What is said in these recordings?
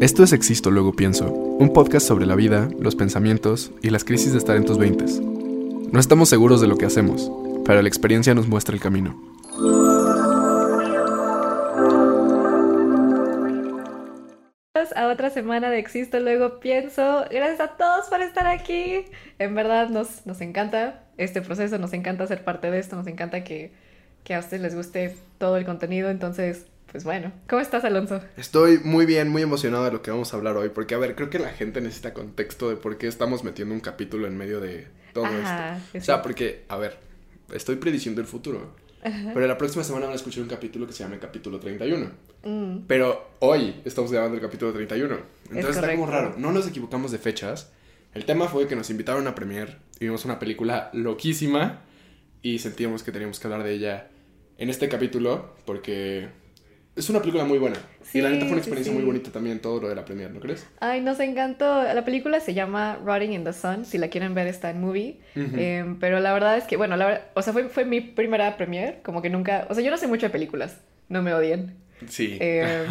Esto es Existo Luego Pienso, un podcast sobre la vida, los pensamientos y las crisis de estar en tus veintes. No estamos seguros de lo que hacemos, pero la experiencia nos muestra el camino. a otra semana de Existo, luego pienso. Gracias a todos por estar aquí. En verdad nos, nos encanta este proceso, nos encanta ser parte de esto, nos encanta que, que a ustedes les guste todo el contenido. Entonces, pues bueno, ¿cómo estás, Alonso? Estoy muy bien, muy emocionado de lo que vamos a hablar hoy, porque a ver, creo que la gente necesita contexto de por qué estamos metiendo un capítulo en medio de todo esto. O sea, porque, a ver, estoy prediciendo el futuro. Pero la próxima semana van a escuchar un capítulo que se llama el capítulo 31. Mm. Pero hoy estamos grabando el capítulo 31. Entonces está como raro. No nos equivocamos de fechas. El tema fue que nos invitaron a Premiere y vimos una película loquísima y sentíamos que teníamos que hablar de ella en este capítulo porque es una película muy buena. y la neta fue una experiencia muy bonita también todo lo de la premiere, ¿no crees? Ay, nos encantó. La película se llama Rotting in the Sun. Si la quieren ver está en movie. Em, pero la verdad es que, bueno, la verdad, o sea, fue, fue mi primera premiere. Como que nunca, o sea, yo no sé mucho de películas. No me odien. Sí. Em,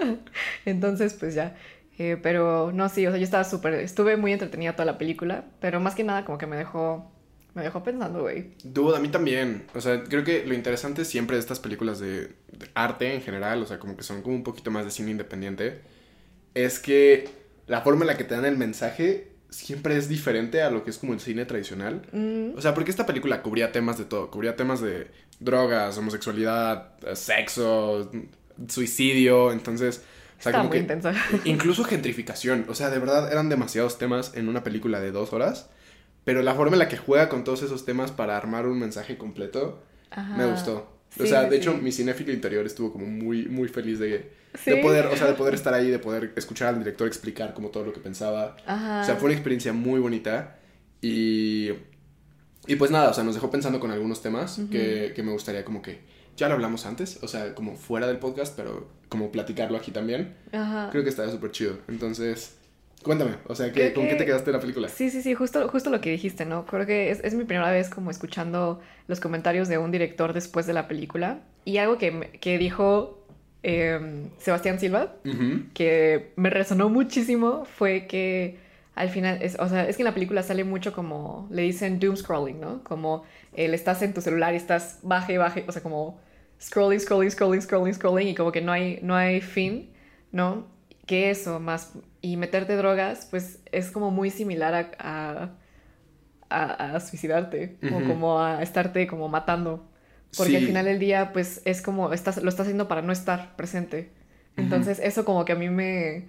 entonces, pues ya. Eh, pero no, sí, o sea, yo estaba súper, estuve muy entretenida toda la película, pero más que nada como que me dejó me dejó pensando, güey. Dude, a mí también. O sea, creo que lo interesante siempre de estas películas de, arte en general, o sea, como que son como un poquito más de cine independiente, es que la forma en la que te dan el mensaje siempre es diferente a lo que es como el cine tradicional. Mm. O sea, porque esta película cubría temas de todo. Cubría temas de drogas, homosexualidad, sexo, suicidio. Entonces, o sea, como muy que incluso gentrificación. O sea, de verdad eran demasiados temas en una película de dos horas. Pero la forma en la que juega con todos esos temas para armar un mensaje completo me gustó. O sea, de hecho, mi cinéfilo interior estuvo como muy, muy feliz de, de, poder, o sea, de poder estar ahí, de poder escuchar al director explicar como todo lo que pensaba. O sea, fue una experiencia muy bonita. Y, y pues nada, o sea, nos dejó pensando con algunos temas que, que me gustaría como que ya lo hablamos antes, o sea, como fuera del podcast, pero como platicarlo aquí también. Creo que estaría súper chido. Entonces, Cuéntame, o sea, ¿qué, ¿con qué te quedaste de la película? Sí, sí, sí, justo, justo lo que dijiste, ¿no? Creo que es, es, mi primera vez como escuchando los comentarios de un director después de la película. Y algo que, que dijo em, Sebastián Silva, que me resonó muchísimo, fue que al final, es, o sea, es que en la película sale mucho como, le dicen doom scrolling, ¿no? Como el estás en tu celular y estás baje, baje, o sea, como scrolling, scrolling, scrolling, scrolling, scrolling y como que no hay, no hay fin, ¿no? Que eso, más y meterte drogas, pues es como muy similar a, a, a, suicidarte, o como a estarte como matando. Porque al final del día, pues es como, estás, lo estás haciendo para no estar presente. Entonces, eso como que a mí me,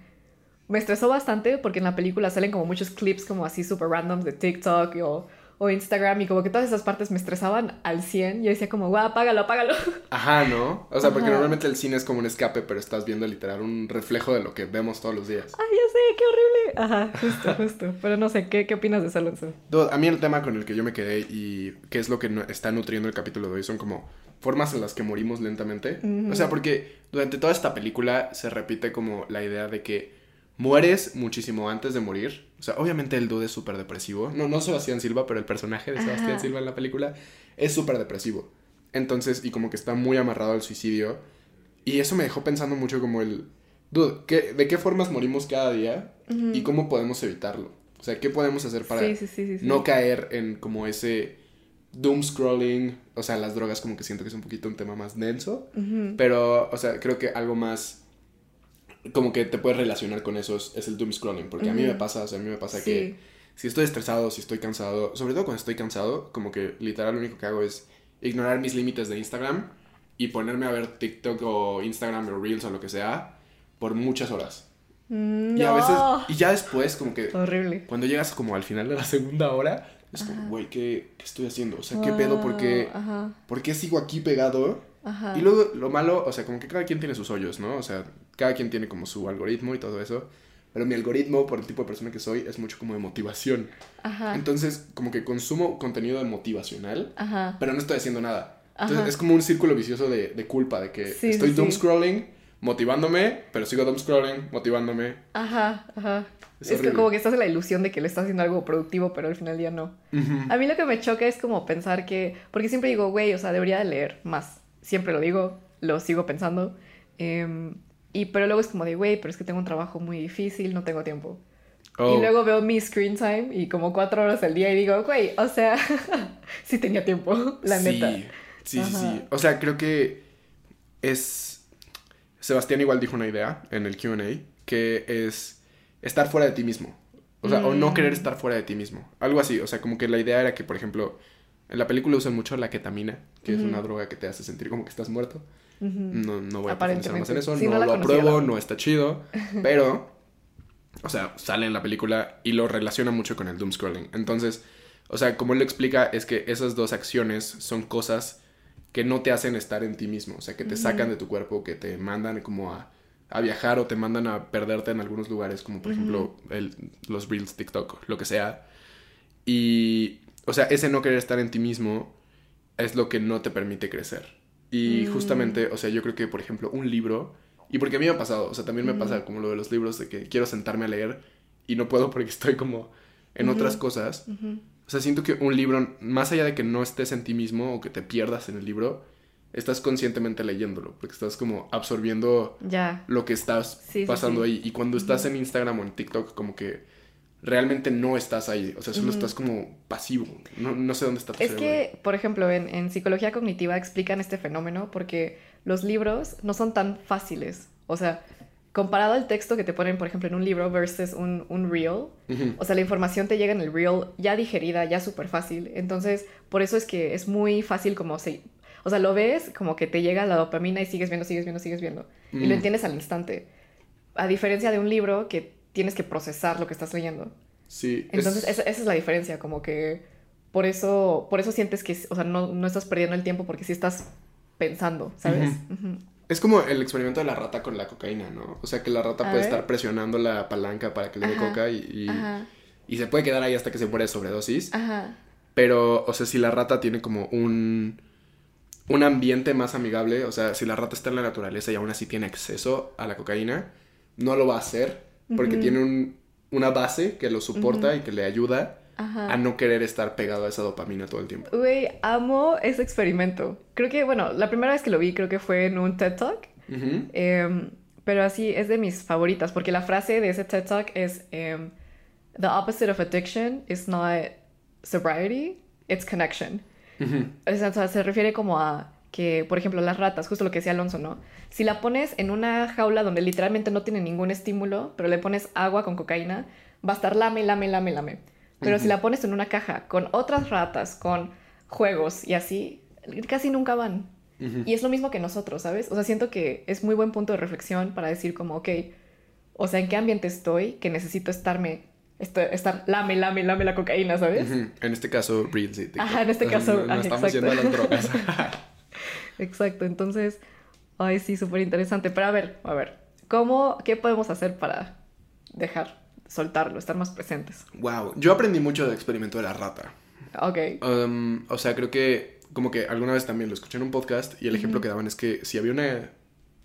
me estresó bastante porque en la película salen como muchos clips como así super random de TikTok o o Instagram y como que todas esas partes me estresaban al 100. Yo decía como, guau, apágalo, apágalo. Ajá, ¿no? O sea, porque normalmente el cine es como un escape, pero estás viendo literal un reflejo de lo que vemos todos los días. Ay, ya sé, qué horrible. Ajá, justo, justo. Pero no sé, ¿qué, qué opinas de eso, Alonso? A mí el tema con el que yo me quedé y qué es lo que está nutriendo el capítulo de hoy son como formas en las que morimos lentamente. O sea, porque durante toda esta película se repite como la idea de que mueres muchísimo antes de morir. O sea, obviamente el dude es súper depresivo. No, no Sebastián Silva, pero el personaje de Sebastián Silva en la película es súper depresivo. Entonces, y como que está muy amarrado al suicidio. Y eso me dejó pensando mucho como el... Dude, ¿de qué formas morimos cada día? ¿Y cómo podemos evitarlo? O sea, ¿qué podemos hacer para no caer en como ese doom scrolling? O sea, las drogas como que siento que es un poquito un tema más denso. Pero, o sea, creo que algo más como que te puedes relacionar con eso es, el doom scrolling, porque a mí me pasa, o sea, a mí me pasa que si estoy estresado, si estoy cansado, sobre todo cuando estoy cansado, como que literal lo único que hago es ignorar mis límites de Instagram y ponerme a ver TikTok o Instagram o Reels o lo que sea por muchas horas. Mm, y a veces, y ya después como que... Horrible. Cuando llegas como al final de la segunda hora, es como, güey, ¿qué, ¿qué, estoy haciendo? O sea, ¿qué pedo? ¿Por qué, ¿Por qué sigo aquí pegado? Y luego lo malo, o sea, como que cada quien tiene sus hoyos, ¿no? O sea, cada quien tiene como su algoritmo y todo eso. Pero mi algoritmo, por el tipo de persona que soy, es mucho como de motivación. Ajá. Entonces, como que consumo contenido motivacional, Ajá. pero no estoy haciendo nada. Entonces, es como un círculo vicioso de, de culpa, de que estoy doom scrolling, motivándome, pero sigo doom scrolling, motivándome. Ajá, ajá. Es, que como que estás en la ilusión de que le estás haciendo algo productivo, pero al final día no. A mí lo que me choca es como pensar que, porque siempre digo, güey, o sea, debería de leer más. Siempre lo digo, lo sigo pensando. Eh, Y pero luego es como de, güey, pero es que tengo un trabajo muy difícil, no tengo tiempo. Y Oh, luego veo mi screen time y como cuatro horas al día y digo, güey, o sea, sí tenía tiempo, la sí, neta. Sí, sí, Ajá. sí. O sea, creo que es... Sebastián igual dijo una idea en el QA, que es estar fuera de ti mismo. O sea, o no Mm. querer estar fuera de ti mismo. Algo así. O sea, como que la idea era que, por ejemplo, en la película usan mucho la ketamina, que es Ujú. una droga que te hace sentir como que estás muerto. Ujú. No, no voy a profundizar más en eso, Sí, no, no lo apruebo, no está chido, pero, o sea, sale en la película y lo relaciona mucho con el doom scrolling. Entonces, o sea, como él lo explica, es que esas dos acciones son cosas que no te hacen estar en ti mismo, o sea, que te sacan de tu cuerpo, que te mandan como a, a viajar o te mandan a perderte en algunos lugares, como por ejemplo el- los reels, TikTok, lo que sea. Y, o sea, ese no querer estar en ti mismo es lo que no te permite crecer. Y Mm. justamente, o sea, yo creo que, por ejemplo, un libro, y porque a mí me ha pasado, o sea, también me Ujú. pasa como lo de los libros, de que quiero sentarme a leer y no puedo porque estoy como en otras cosas. O sea, siento que un libro, más allá de que no estés en ti mismo o que te pierdas en el libro, estás conscientemente leyéndolo, porque estás como absorbiendo Ya. lo que estás Sí, pasando sí. ahí. Y cuando estás en Instagram o en TikTok, como que realmente no estás ahí. O sea, solo estás como pasivo. No, no sé dónde está tu Es cerebro. que, por ejemplo, en, en psicología cognitiva explican este fenómeno porque los libros no son tan fáciles. O sea, comparado al texto que te ponen, por ejemplo, en un libro versus un, un reel, o sea, la información te llega en el reel ya digerida, ya súper fácil. Entonces, por eso es que es muy fácil como se... O sea, lo ves como que te llega la dopamina y sigues viendo, sigues viendo, sigues viendo. Y Mm. lo entiendes al instante. A diferencia de un libro que tienes que procesar lo que estás leyendo. Sí. es- Entonces, esa, esa es la diferencia, como que por eso, por eso sientes que, o sea, no, no estás perdiendo el tiempo porque sí estás pensando, ¿sabes? Es como el experimento de la rata con la cocaína, ¿no? O sea, que la rata A puede ver. estar presionando la palanca para que le dé coca y, y se puede quedar ahí hasta que se muere de sobredosis. ajá. Pero, o sea, si la rata tiene como un, un ambiente más amigable, o sea, si la rata está en la naturaleza y aún así tiene acceso a la cocaína, no lo va a hacer porque tiene un- una base que lo soporta y que le ayuda Ajá. a no querer estar pegado a esa dopamina todo el tiempo. Güey, amo ese experimento. Creo que, bueno, la primera vez que lo vi creo que fue en un TED Talk. Em, pero así es de mis favoritas, porque la frase de ese TED Talk es: em, The opposite of addiction is not sobriety, it's connection. Ujú. O sea, o sea, se refiere como a que, por ejemplo, las ratas, justo lo que decía Alonso, ¿no? Si la pones en una jaula donde literalmente no tiene ningún estímulo, pero le pones agua con cocaína, va a estar lame, lame, lame, lame. Pero si la pones en una caja con otras ratas, con juegos y así, casi nunca van. Y es lo mismo que nosotros, ¿sabes? O sea, siento que es muy buen punto de reflexión para decir como, ok, o sea, ¿en qué ambiente estoy que necesito estarme, estar lame, lame, lame la cocaína, ¿sabes? En este caso, Reels y TikTok. Ajá, en este caso, No, no ah, estamos exacto. yendo a las drogas. Exacto, entonces, ay, sí, súper interesante. Pero a ver, a ver, ¿cómo, qué podemos hacer para dejar, soltarlo, estar más presentes? wow. Yo aprendí mucho del experimento de la rata. Ok. Um, o sea, creo que como que alguna vez también lo escuché en un podcast y el ejemplo que daban es que si había una,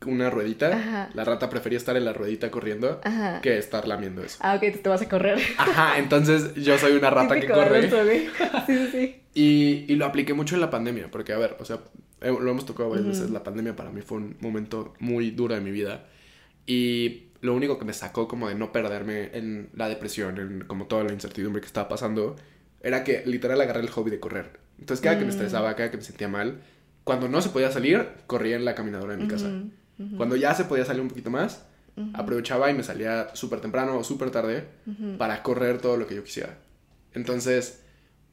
una ruedita, Ajá. la rata prefería estar en la ruedita corriendo Ajá. que estar lamiendo eso. Ah, ok, te, te vas a correr. Ajá, entonces yo soy una rata que corre. Sí, sí, sí. Y, y lo apliqué mucho en la pandemia, porque a ver, o sea, eh, lo hemos tocado varias Ujú. veces, la pandemia para mí fue un momento muy duro de mi vida. Y lo único que me sacó como de no perderme en la depresión, en como toda la incertidumbre que estaba pasando, era que literal agarré el hobby de correr. Entonces cada que me Mm. estresaba, cada que me sentía mal, cuando no se podía salir, corría en la caminadora de mi casa. Ujú, ujú, Cuando ya se podía salir un poquito más, ujú, aprovechaba y me salía súper temprano o súper tarde para correr todo lo que yo quisiera. Entonces,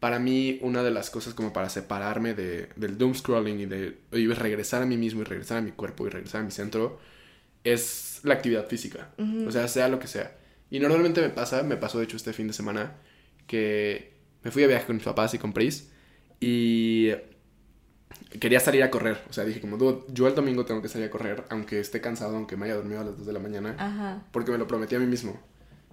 para mí, una de las cosas como para separarme de, del doom scrolling y de y regresar a mí mismo y regresar a mi cuerpo y regresar a mi centro es la actividad física. Ujú. O sea, sea lo que sea. Y normalmente me pasa, me pasó de hecho este fin de semana, que me fui a viaje con mis papás y con Pris y quería salir a correr. O sea, dije como, "Dude, yo el domingo tengo que salir a correr, aunque esté cansado, aunque me haya dormido a las 2 de la mañana Ajá. porque me lo prometí a mí mismo.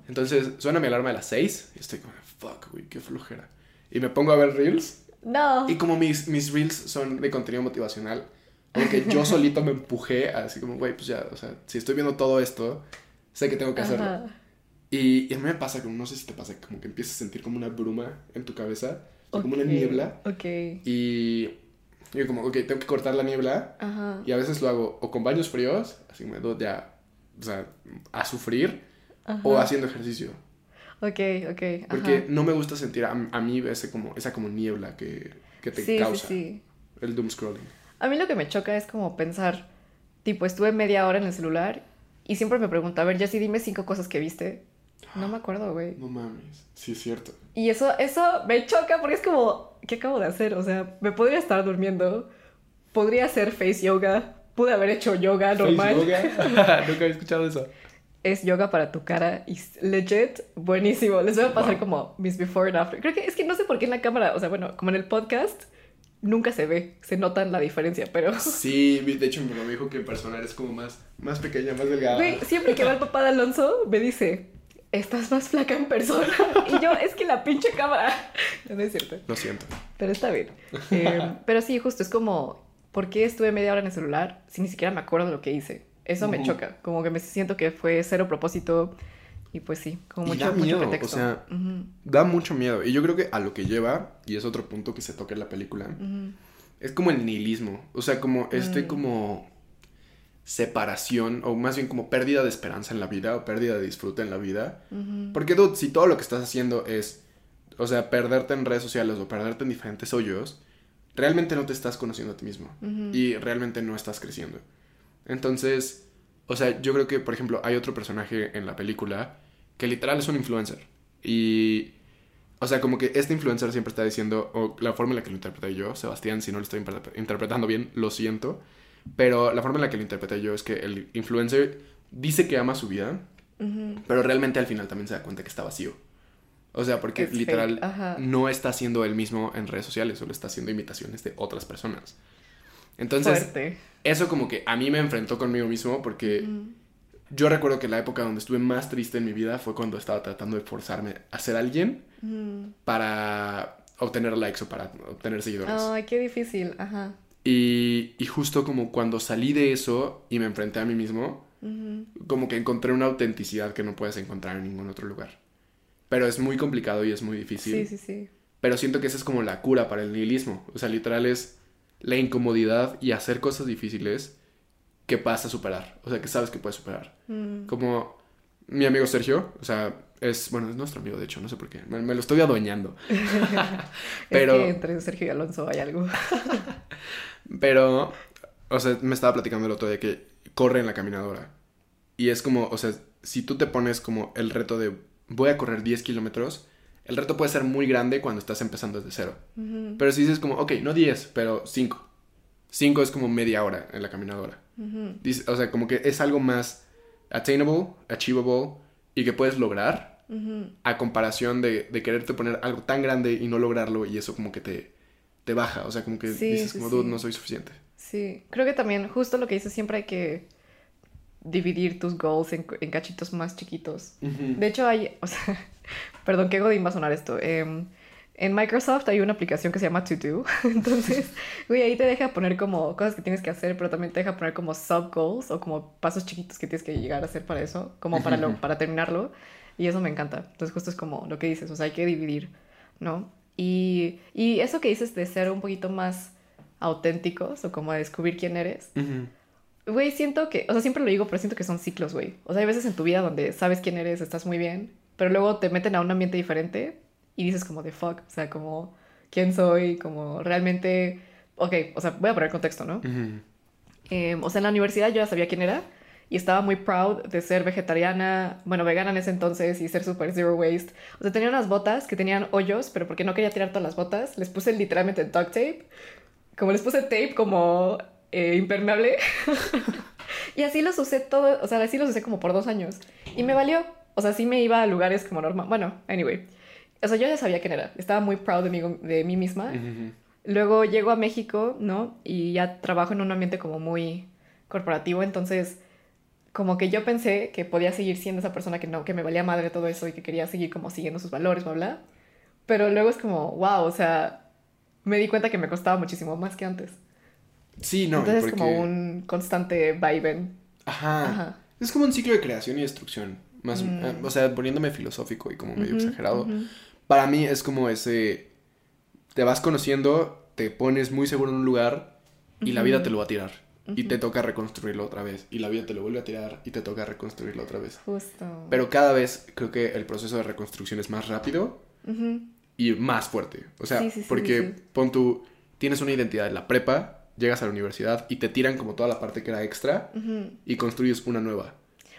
Entonces suena mi alarma a las 6 y estoy como, fuck, güey, qué flojera. Y me pongo a ver reels. No. Y como mis, mis reels son de contenido motivacional, porque yo solito me empujé así como, güey, pues ya, o sea, si estoy viendo todo esto, sé que tengo que hacerlo. Ajá. Y, y a mí me pasa, como, no sé si te pasa, como que empiezas a sentir como una bruma en tu cabeza, o sea, como una niebla. Ok. Y yo como, ok, tengo que cortar la niebla. Ajá. Y a veces lo hago o con baños fríos, así me doy ya o sea, a sufrir o haciendo ejercicio. Ok, ok. Porque no me gusta sentir a, mí ese como, esa como niebla que, que te causa el doom scrolling. A mí lo que me choca es como pensar, tipo, estuve media hora en el celular y siempre me pregunto, a ver, Jessy, dime cinco cosas que viste. No me acuerdo, güey. No mames, sí es cierto. Y eso, eso me choca porque es como, ¿qué acabo de hacer? O sea, me podría estar durmiendo, podría hacer face yoga, pude haber hecho yoga normal. ¿Face yoga? Nunca había escuchado eso es yoga para tu cara y legit buenísimo. Les voy a pasar como mis before and after. Creo que es que no sé por qué en la cámara, o sea, bueno, como en el podcast nunca se ve, se nota la diferencia, pero Sí, de hecho mi mamá me dijo que en persona eres como más más pequeña, más delgada. Güey, siempre que va el papá de Alonso me dice, "Estás más flaca en persona." y yo, "Es que la pinche cámara." No es cierto. Lo siento. Pero está bien. Eh, pero sí, justo es como ¿por qué estuve media hora en el celular si ni siquiera me acuerdo de lo que hice? Eso me choca, como que me siento que fue cero propósito y pues sí, como mucho, da miedo, O sea, da mucho miedo. Y yo creo que a lo que lleva, y es otro punto que se toca en la película, es como el nihilismo. O sea, como este mm. como separación, o más bien como pérdida de esperanza en la vida, o pérdida de disfrute en la vida. Porque, dude, si todo lo que estás haciendo es, o sea, perderte en redes sociales o perderte en diferentes hoyos, realmente no te estás conociendo a ti mismo. Y realmente no estás creciendo. Entonces, o sea, yo creo que, por ejemplo, hay otro personaje en la película que literal es un influencer. Y, o sea, como que este influencer siempre está diciendo, o la forma en la que lo interpreté yo, Sebastián, si no lo estoy interpretando bien, lo siento. Pero la forma en la que lo interpreté yo es que el influencer dice que ama su vida, pero realmente al final también se da cuenta que está vacío. O sea, porque literal no está haciendo él mismo en redes sociales, solo está haciendo imitaciones de otras personas. Entonces, eso como que a mí me enfrentó conmigo mismo porque yo recuerdo que la época donde estuve más triste en mi vida fue cuando estaba tratando de forzarme a ser alguien para obtener likes o para obtener seguidores. Ay, qué difícil, ajá. Y, y, justo como cuando salí de eso y me enfrenté a mí mismo, como que encontré una autenticidad que no puedes encontrar en ningún otro lugar. Pero es muy complicado y es muy difícil. Sí, sí, sí. Pero siento que esa es como la cura para el nihilismo. O sea, literal es la incomodidad y hacer cosas difíciles que vas a superar. O sea, que sabes que puedes superar. Mm. Como mi amigo Sergio, o sea, es, bueno, es nuestro amigo, de hecho, no sé por qué. Me, lo estoy adueñando. Pero... Es que entre Sergio y Alonso hay algo. Pero, o sea, me estaba platicando el otro día que corre en la caminadora. Y es como, o sea, si tú te pones como el reto de voy a correr 10 kilómetros, el reto puede ser muy grande cuando estás empezando desde cero. Pero si dices como, ok, no 10, pero 5. 5 es como media hora en la caminadora. o sea, como que es algo más attainable, achievable y que puedes lograr a comparación de, quererte poner algo tan grande y no lograrlo y eso como que te, te baja. O sea, como que dices como, dude, no soy suficiente. Sí, creo que también justo lo que dices siempre hay que dividir tus goals en, cachitos más chiquitos. De hecho, hay, o sea, Perdón, qué godín va a sonar esto. Em, en Microsoft hay una aplicación que se llama To Do. Entonces, güey, ahí te deja poner como cosas que tienes que hacer, pero también te deja poner como sub goals o como pasos chiquitos que tienes que llegar a hacer para eso, como para, lo, para terminarlo. Y eso me encanta. Entonces, justo es como lo que dices, o sea, hay que dividir, ¿no? Y, y eso que dices de ser un poquito más auténticos o como de descubrir quién eres. Güey, siento que, o sea, siempre lo digo, pero siento que son ciclos, güey. O sea, hay veces en tu vida donde sabes quién eres, estás muy bien, pero luego te meten a un ambiente diferente y dices como de fuck, o sea, como quién soy, como realmente, ok, o sea, voy a poner contexto, ¿no? Em, o sea, en la universidad yo ya sabía quién era y estaba muy proud de ser vegetariana, bueno, vegana en ese entonces y ser super zero waste. O sea, tenía unas botas que tenían hoyos, pero porque no quería tirar todas las botas, les puse literalmente duct tape. Como les puse tape como eh, impermeable. y así los usé todo, o sea, así los usé como por dos años. Y me valió. O sea, sí me iba a lugares como normal. Bueno, anyway. O sea, yo ya sabía quién era. Estaba muy proud de mí, de mí misma. Luego llego a México, ¿no? Y ya trabajo en un ambiente como muy corporativo. Entonces, como que yo pensé que podía seguir siendo esa persona que no, que me valía madre todo eso y que quería seguir como siguiendo sus valores, bla, bla. Pero luego es como, wow, o sea, me di cuenta que me costaba muchísimo más que antes. Sí, no. Entonces es como un constante vaivén. Ajá. Ajá. Es como un ciclo de creación y destrucción. Más, mm. eh, o sea, poniéndome filosófico y como medio exagerado. Para mí es como ese, te vas conociendo, te pones muy seguro en un lugar y la vida te lo va a tirar. y te toca reconstruirlo otra vez. Y la vida te lo vuelve a tirar y te toca reconstruirlo otra vez. Justo. Pero cada vez creo que el proceso de reconstrucción es más rápido y más fuerte. O sea, porque pon tú, tienes una identidad en la prepa, llegas a la universidad y te tiran como toda la parte que era extra y construyes una nueva.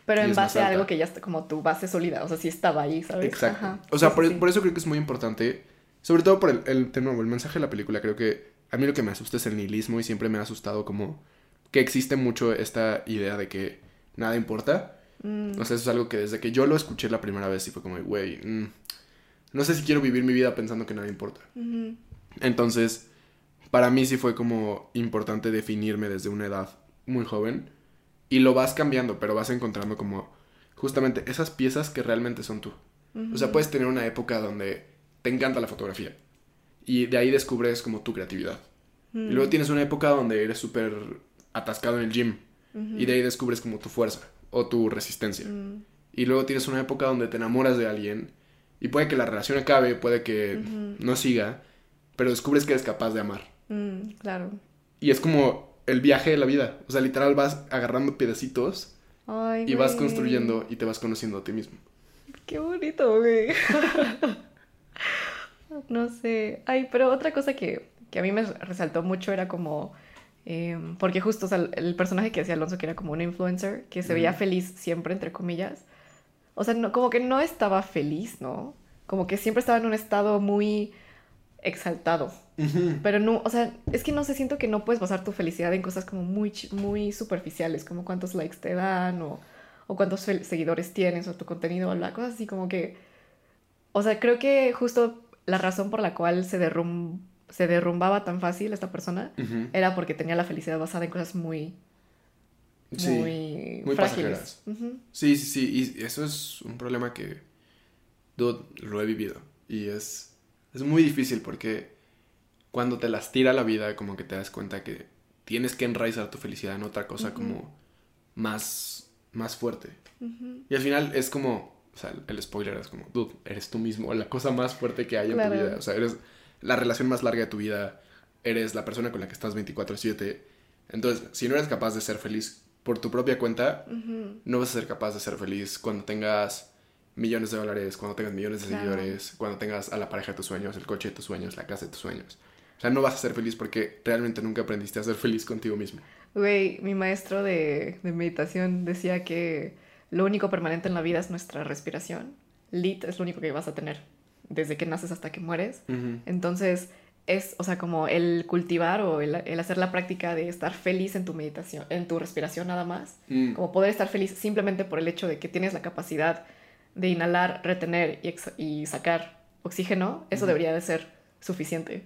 Pero en base a algo que ya está como tu base sólida, o sea, sí estaba ahí, ¿sabes? Exacto. O sea, por, eso creo que es muy importante, sobre todo por el, el, de nuevo, el mensaje de la película, creo que a mí lo que me asusta es el nihilismo y siempre me ha asustado como que existe mucho esta idea de que nada importa. Mm. O sea, eso es algo que desde que yo lo escuché la primera vez y fue como, güey, mm, no sé si quiero vivir mi vida pensando que nada importa. Entonces, para mí sí fue como importante definirme desde una edad muy joven. Y lo vas cambiando, pero vas encontrando como justamente esas piezas que realmente son tú. O sea, puedes tener una época donde te encanta la fotografía. Y de ahí descubres como tu creatividad. Y luego mm. tienes una época donde eres súper atascado en el gym. Y de ahí descubres como tu fuerza o tu resistencia. Mm. Y luego tienes una época donde te enamoras de alguien. Y puede que la relación acabe, puede que no siga. Pero descubres que eres capaz de amar. Mm, claro. Y es como el viaje de la vida. O sea, literal vas agarrando pedacitos. y vas construyendo y te vas conociendo a ti mismo. Qué bonito, güey. no sé. Ay, pero otra cosa que, que a mí me resaltó mucho era como... Em, porque justo, o sea, el personaje que hacía Alonso, que era como un influencer, que se veía feliz siempre, entre comillas. O sea, no, como que no estaba feliz, ¿no? Como que siempre estaba en un estado muy exaltado. Pero no, o sea, es que no sé, siento que no puedes basar tu felicidad en cosas como muy, muy superficiales, como cuántos likes te dan o, o cuántos seguidores tienes o tu contenido cosas así como que... O sea, creo que justo la razón por la cual se, derrum se derrumbaba tan fácil esta persona era porque tenía la felicidad basada en cosas muy... muy, muy frágiles. Sí, sí, sí, y eso es un problema que lo he vivido y es, es muy difícil porque cuando te las tira la vida como que te das cuenta que tienes que enraizar tu felicidad en otra cosa como más, más fuerte. Y al final es como o sea, el spoiler es como, dude, eres tú mismo, la cosa más fuerte que hay en tu vida. O sea, eres la relación más larga de tu vida, eres la persona con la que estás 24/7. Entonces, si no eres capaz de ser feliz por tu propia cuenta, no vas a ser capaz de ser feliz cuando tengas millones de dólares, cuando tengas millones de seguidores, cuando tengas a la pareja de tus sueños, el coche de tus sueños, la casa de tus sueños. O sea, no vas a ser feliz porque realmente nunca aprendiste a ser feliz contigo mismo. Güey, mi maestro de, de meditación decía que lo único permanente en la vida es nuestra respiración. Lit es lo único que vas a tener desde que naces hasta que mueres. Entonces, es, o sea, como el cultivar o el, hacer la práctica de estar feliz en tu meditación, en tu respiración nada más. Mm. Como poder estar feliz simplemente por el hecho de que tienes la capacidad de inhalar, retener y, sacar oxígeno, eso debería de ser suficiente.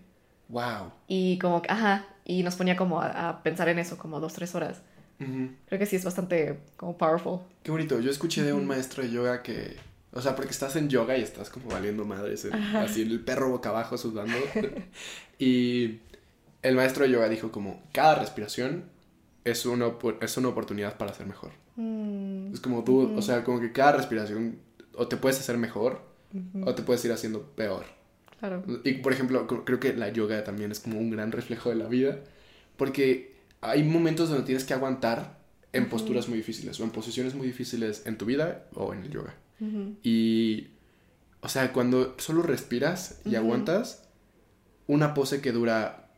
Wow. Y como, ajá, y nos ponía como a pensar en eso como dos, tres horas. Creo que sí es bastante como powerful. Qué bonito. Yo escuché de un maestro de yoga que, o sea, porque estás en yoga y estás como valiendo madres, así el perro boca abajo sudando. y el maestro de yoga dijo como, cada respiración es una, es una oportunidad para ser mejor. Mm. Es como tú, o sea, como que cada respiración o te puedes hacer mejor o te puedes ir haciendo peor. Claro. Y por ejemplo, creo que la yoga también es como un gran reflejo de la vida porque hay momentos donde tienes que aguantar en posturas muy difíciles o en posiciones muy difíciles en tu vida o en el yoga. Y, o sea, cuando solo respiras y aguantas, una pose que dura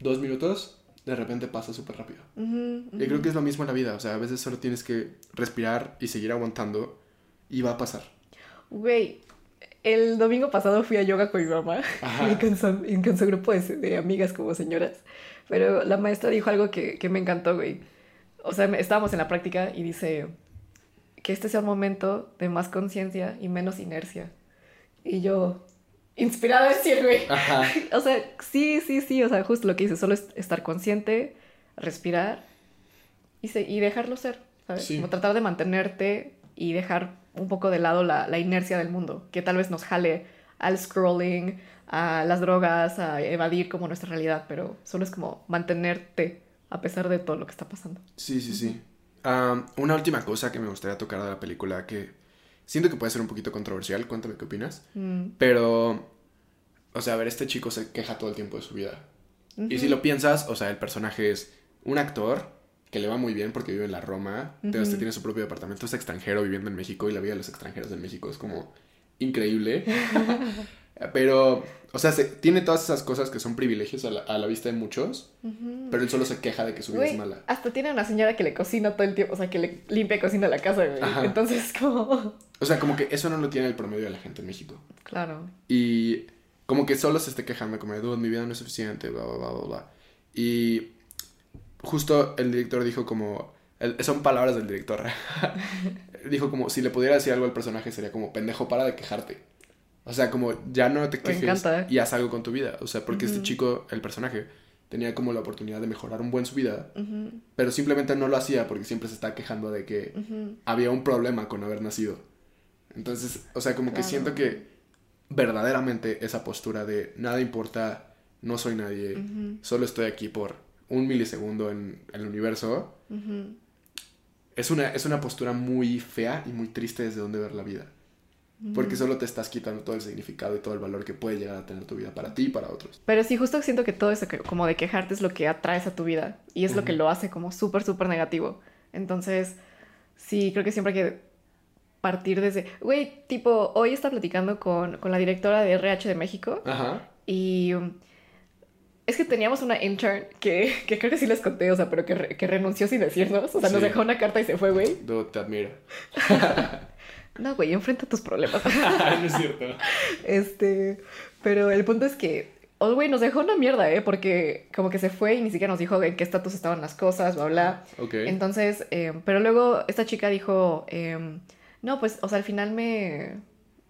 dos minutos, de repente pasa súper rápido. Y creo que es lo mismo en la vida, o sea, a veces solo tienes que respirar y seguir aguantando y va a pasar. Güey, el domingo pasado fui a yoga con mi mamá, y con su, grupo de, de amigas como señoras. Pero la maestra dijo algo que, que me encantó, güey. O sea, estábamos en la práctica y dice que este sea un momento de más conciencia y menos inercia. Y yo, inspirada a decir, güey. o sea, sí, sí, sí, o sea, justo lo que dice, solo es estar consciente, respirar y, y dejarlo ser, ¿sabes? Como tratar de mantenerte y dejar un poco de lado la, la inercia del mundo, que tal vez nos jale al scrolling, a las drogas, a evadir como nuestra realidad, pero solo es como mantenerte a pesar de todo lo que está pasando. Sí, sí, sí. una última cosa que me gustaría tocar de la película que siento que puede ser un poquito controversial, cuéntame qué opinas, mm. pero, o sea, a ver, este chico se queja todo el tiempo de su vida. Y si lo piensas, o sea, el personaje es un actor que le va muy bien porque vive en la Roma, uh tiene su propio departamento, es extranjero viviendo en México y la vida de los extranjeros en México es como increíble. pero, o sea, tiene todas esas cosas que son privilegios a la, vista de muchos, pero él solo se queja de que su vida es mala. Hasta tiene una señora que le cocina todo el tiempo, o sea, que le limpia y cocina la casa, güey. Entonces, como... O sea, como que eso no lo tiene el promedio de la gente en México. Claro. Y como que solo se esté quejando, como de, mi vida no es suficiente, bla, bla, bla, bla. Y justo el director dijo como, son palabras del director, dijo como, si le pudiera decir algo al personaje sería como, pendejo, para de quejarte. O sea, como, ya no te quejes y haz algo con tu vida. O sea, porque este chico, el personaje, tenía como la oportunidad de mejorar un buen su vida, pero simplemente no lo hacía porque siempre se está quejando de que había un problema con haber nacido. Entonces, o sea, como que siento que verdaderamente esa postura de nada importa, no soy nadie, solo estoy aquí por un milisegundo en, el universo, es, una, es una postura muy fea y muy triste desde donde ver la vida. Porque solo te estás quitando todo el significado y todo el valor que puede llegar a tener tu vida para ti y para otros. Pero sí, justo siento que todo eso como de quejarte es lo que atraes a tu vida y es lo que lo hace como súper, súper negativo. Entonces, sí, creo que siempre hay que partir desde... Güey, tipo, hoy está platicando con, con la directora de RH de México. Ajá. Y... Um, es que teníamos una intern que, que, creo que sí les conté, o sea, pero que, que renunció sin decirnos. O sea, nos dejó una carta y se fue, güey. No, te admiro. no, güey, enfrenta tus problemas. no es cierto. Este, pero el punto es que, oh, güey, nos dejó una mierda, ¿eh? Porque como que se fue y ni siquiera nos dijo en qué estatus estaban las cosas, bla, bla. Ok. Entonces, eh, pero luego esta chica dijo, eh, no, pues, o sea, al final me,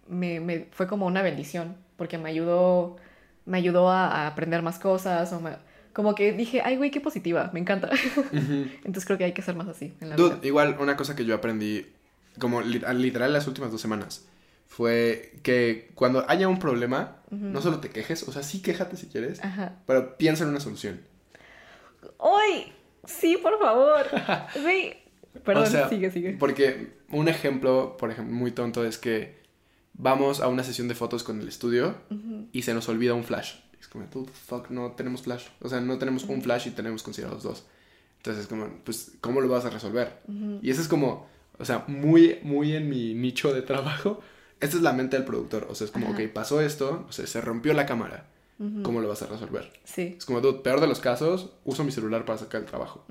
me, me fue como una bendición, porque me ayudó me ayudó a, aprender más cosas. O como que dije, ay, güey, qué positiva, me encanta. Entonces creo que hay que ser más así en la Dude, igual una cosa que yo aprendí, como literal las últimas dos semanas, fue que cuando haya un problema, no solo te quejes, o sea, sí quéjate si quieres, pero piensa en una solución. ¡Ay! Sí, por favor. Sí. Perdón, sigue, sigue. Porque un ejemplo, por ejemplo, muy tonto es que vamos a una sesión de fotos con el estudio y se nos olvida un flash. Es como, fuck, no tenemos flash. O sea, no tenemos un flash y tenemos considerados dos. Entonces es como, pues, ¿cómo lo vas a resolver? Y eso es como, o sea, muy, muy en mi nicho de trabajo. Esta es la mente del productor. O sea, es como, ok, pasó esto, o sea, se rompió la cámara. ¿Cómo lo vas a resolver? Sí. Es como, peor de los casos, uso mi celular para sacar el trabajo.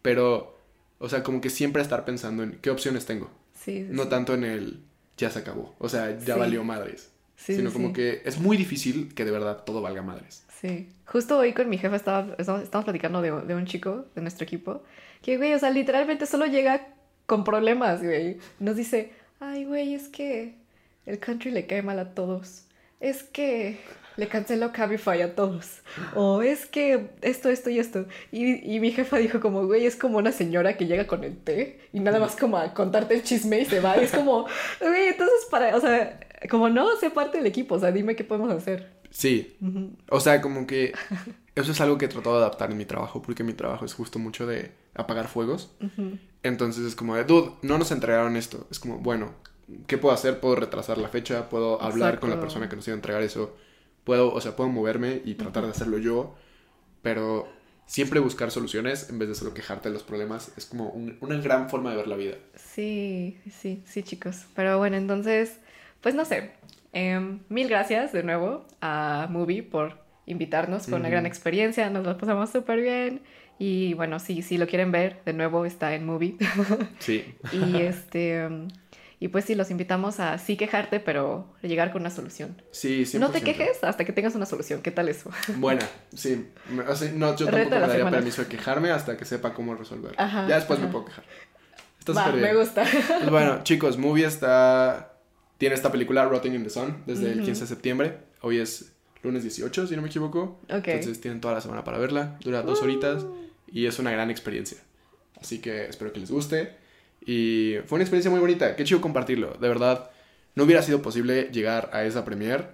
Pero, o sea, como que siempre estar pensando en qué opciones tengo. Sí, no tanto en el ya se acabó. O sea, ya valió madres. Sí, sino como que es muy difícil que de verdad todo valga madres. Sí. Justo hoy con mi jefa estaba, estábamos, platicando de, de, un chico de nuestro equipo que, güey, o sea, literalmente solo llega con problemas, güey. Nos dice, ay, güey, es que el country le cae mal a todos. Es que le canceló Cabify a todos. O es que esto, esto y esto. Y, mi jefa dijo como, güey, es como una señora que llega con el té y nada más como a contarte el chisme y se va. Y es como, güey, entonces para, o sea, como no, sé parte del equipo, o sea, dime qué podemos hacer. Sí. O sea, como que eso es algo que he tratado de adaptar en mi trabajo, porque mi trabajo es justo mucho de apagar fuegos. Entonces es como de, dude, no nos entregaron esto. Es como, bueno, ¿qué puedo hacer? Puedo retrasar la fecha, puedo hablar con la persona que nos iba a entregar eso puedo, o sea, puedo moverme y tratar de hacerlo yo, pero siempre buscar soluciones en vez de solo quejarte de los problemas es como una gran forma de ver la vida. Sí, sí, sí, chicos. Pero bueno, entonces, pues no sé. Em, mil gracias de nuevo a Movie por invitarnos. Fue una gran experiencia, nos la pasamos súper bien. Y bueno, si, si lo quieren ver, de nuevo está en Movie. Sí. y este. Y pues sí, los invitamos a sí quejarte, pero llegar con una solución. Sí, sí. No te quejes hasta que tengas una solución. ¿Qué tal eso? Buena, sí. no, yo tampoco me daría permiso de quejarme hasta que sepa cómo resolver. ya después me puedo quejar. Está bien. Me gusta. Pues bueno, chicos, Movie está... Tiene esta película, Rotting in the Sun, desde el 15 de septiembre. Hoy es lunes 18, si no me equivoco. Entonces tienen toda la semana para verla. Dura dos horitas uh. y es una gran experiencia. Así que espero que les guste. Y fue una experiencia muy bonita. Qué chido compartirlo. De verdad, no hubiera sido posible llegar a esa premiere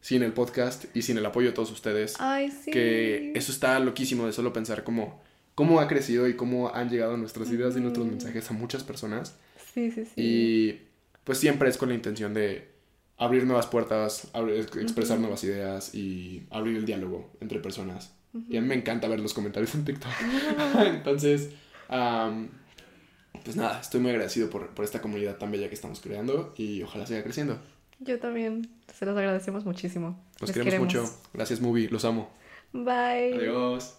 sin el podcast y sin el apoyo de todos ustedes. Ay, sí. Que eso está loquísimo de solo pensar cómo, cómo ha crecido y cómo han llegado nuestras ideas y nuestros mensajes a muchas personas. Sí, sí, sí. Y pues siempre es con la intención de abrir nuevas puertas, expresar nuevas ideas y abrir el diálogo entre personas. Y a mí me encanta ver los comentarios en TikTok. Entonces, pues nada, estoy muy agradecido por, por esta comunidad tan bella que estamos creando y ojalá siga creciendo. Yo también. Se los agradecemos muchísimo. Los queremos, mucho. Gracias, Movie. Los amo. Bye. Adiós.